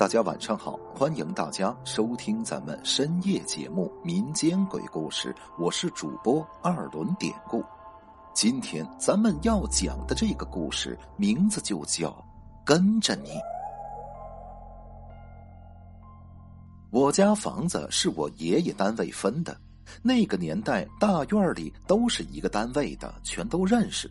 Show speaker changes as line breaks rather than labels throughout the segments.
大家晚上好，欢迎大家收听咱们深夜节目《民间鬼故事》，我是主播二轮典故。今天咱们要讲的这个故事名字就叫《跟着你》。我家房子是我爷爷单位分的，那个年代大院里都是一个单位的，全都认识。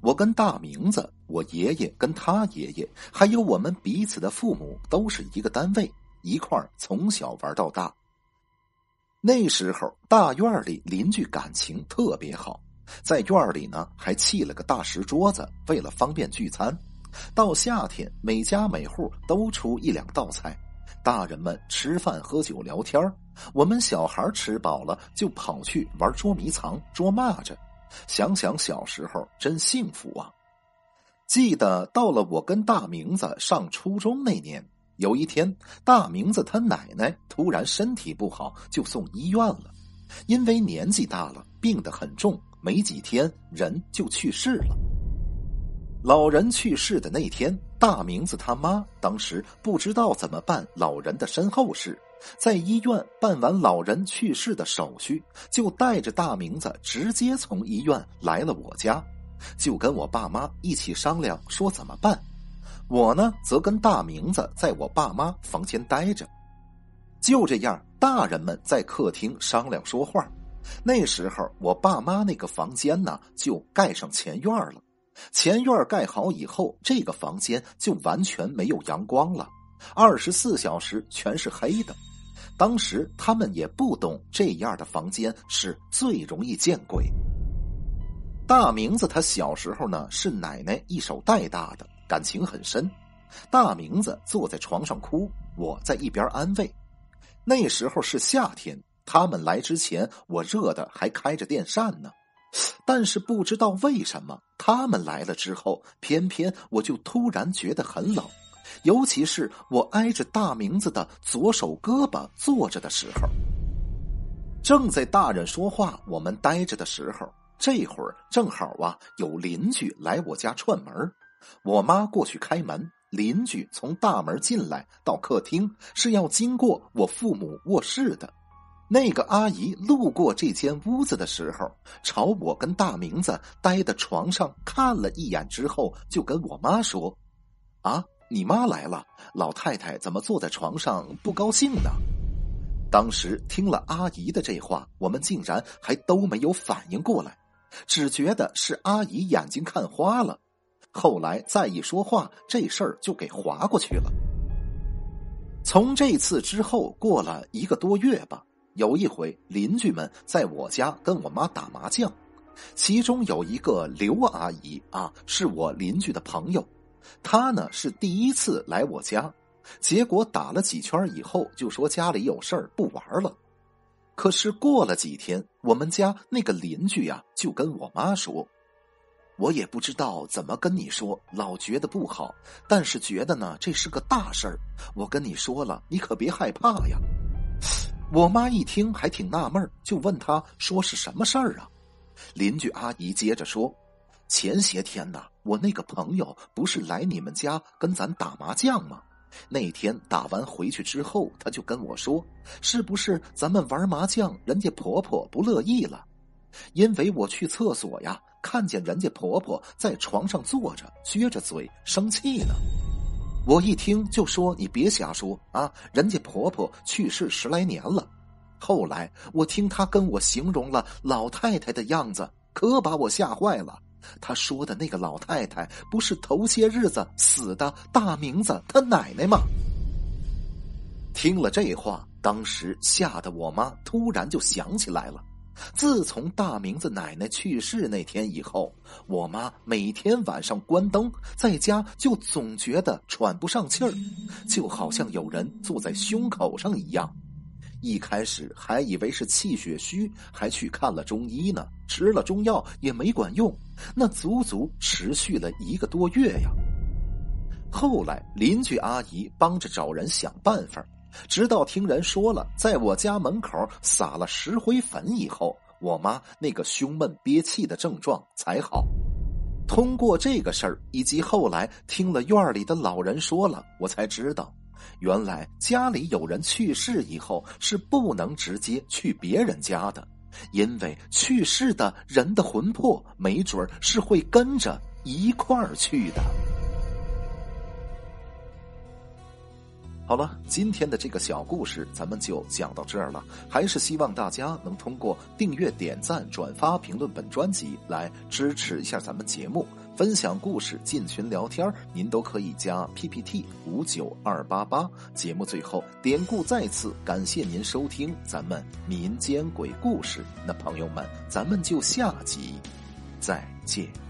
我跟大明子，我爷爷跟他爷爷，还有我们彼此的父母，都是一个单位，一块儿从小玩到大。那时候大院里邻居感情特别好，在院里呢还砌了个大石桌子，为了方便聚餐。到夏天，每家每户都出一两道菜，大人们吃饭喝酒聊天我们小孩吃饱了就跑去玩捉迷藏、捉蚂蚱。想想小时候真幸福啊！记得到了我跟大明子上初中那年，有一天，大明子他奶奶突然身体不好，就送医院了。因为年纪大了，病得很重，没几天人就去世了。老人去世的那天，大明子他妈当时不知道怎么办老人的身后事。在医院办完老人去世的手续，就带着大名字直接从医院来了我家，就跟我爸妈一起商量说怎么办。我呢，则跟大名子在我爸妈房间待着。就这样，大人们在客厅商量说话。那时候，我爸妈那个房间呢，就盖上前院了。前院盖好以后，这个房间就完全没有阳光了，二十四小时全是黑的。当时他们也不懂这样的房间是最容易见鬼。大明子他小时候呢是奶奶一手带大的，感情很深。大明子坐在床上哭，我在一边安慰。那时候是夏天，他们来之前我热的还开着电扇呢，但是不知道为什么他们来了之后，偏偏我就突然觉得很冷。尤其是我挨着大明子的左手胳膊坐着的时候，正在大人说话，我们待着的时候，这会儿正好啊，有邻居来我家串门我妈过去开门，邻居从大门进来到客厅是要经过我父母卧室的。那个阿姨路过这间屋子的时候，朝我跟大明子待的床上看了一眼之后，就跟我妈说：“啊。”你妈来了，老太太怎么坐在床上不高兴呢？当时听了阿姨的这话，我们竟然还都没有反应过来，只觉得是阿姨眼睛看花了。后来再一说话，这事儿就给划过去了。从这次之后过了一个多月吧，有一回邻居们在我家跟我妈打麻将，其中有一个刘阿姨啊，是我邻居的朋友。他呢是第一次来我家，结果打了几圈以后就说家里有事儿不玩了。可是过了几天，我们家那个邻居呀就跟我妈说：“我也不知道怎么跟你说，老觉得不好，但是觉得呢这是个大事儿。我跟你说了，你可别害怕呀。”我妈一听还挺纳闷就问他说是什么事儿啊？邻居阿姨接着说。前些天呐，我那个朋友不是来你们家跟咱打麻将吗？那天打完回去之后，他就跟我说：“是不是咱们玩麻将，人家婆婆不乐意了？因为我去厕所呀，看见人家婆婆在床上坐着，撅着嘴生气呢。我一听就说：‘你别瞎说啊！人家婆婆去世十来年了。’后来我听他跟我形容了老太太的样子，可把我吓坏了。”他说的那个老太太，不是头些日子死的大明子他奶奶吗？听了这话，当时吓得我妈突然就想起来了。自从大明子奶奶去世那天以后，我妈每天晚上关灯在家，就总觉得喘不上气儿，就好像有人坐在胸口上一样。一开始还以为是气血虚，还去看了中医呢，吃了中药也没管用，那足足持续了一个多月呀。后来邻居阿姨帮着找人想办法，直到听人说了，在我家门口撒了石灰粉以后，我妈那个胸闷憋气的症状才好。通过这个事儿，以及后来听了院里的老人说了，我才知道。原来家里有人去世以后是不能直接去别人家的，因为去世的人的魂魄没准是会跟着一块儿去的。好了，今天的这个小故事咱们就讲到这儿了。还是希望大家能通过订阅、点赞、转发、评论本专辑来支持一下咱们节目，分享故事、进群聊天您都可以加 PPT 五九二八八。节目最后，典故再次感谢您收听咱们民间鬼故事。那朋友们，咱们就下集再见。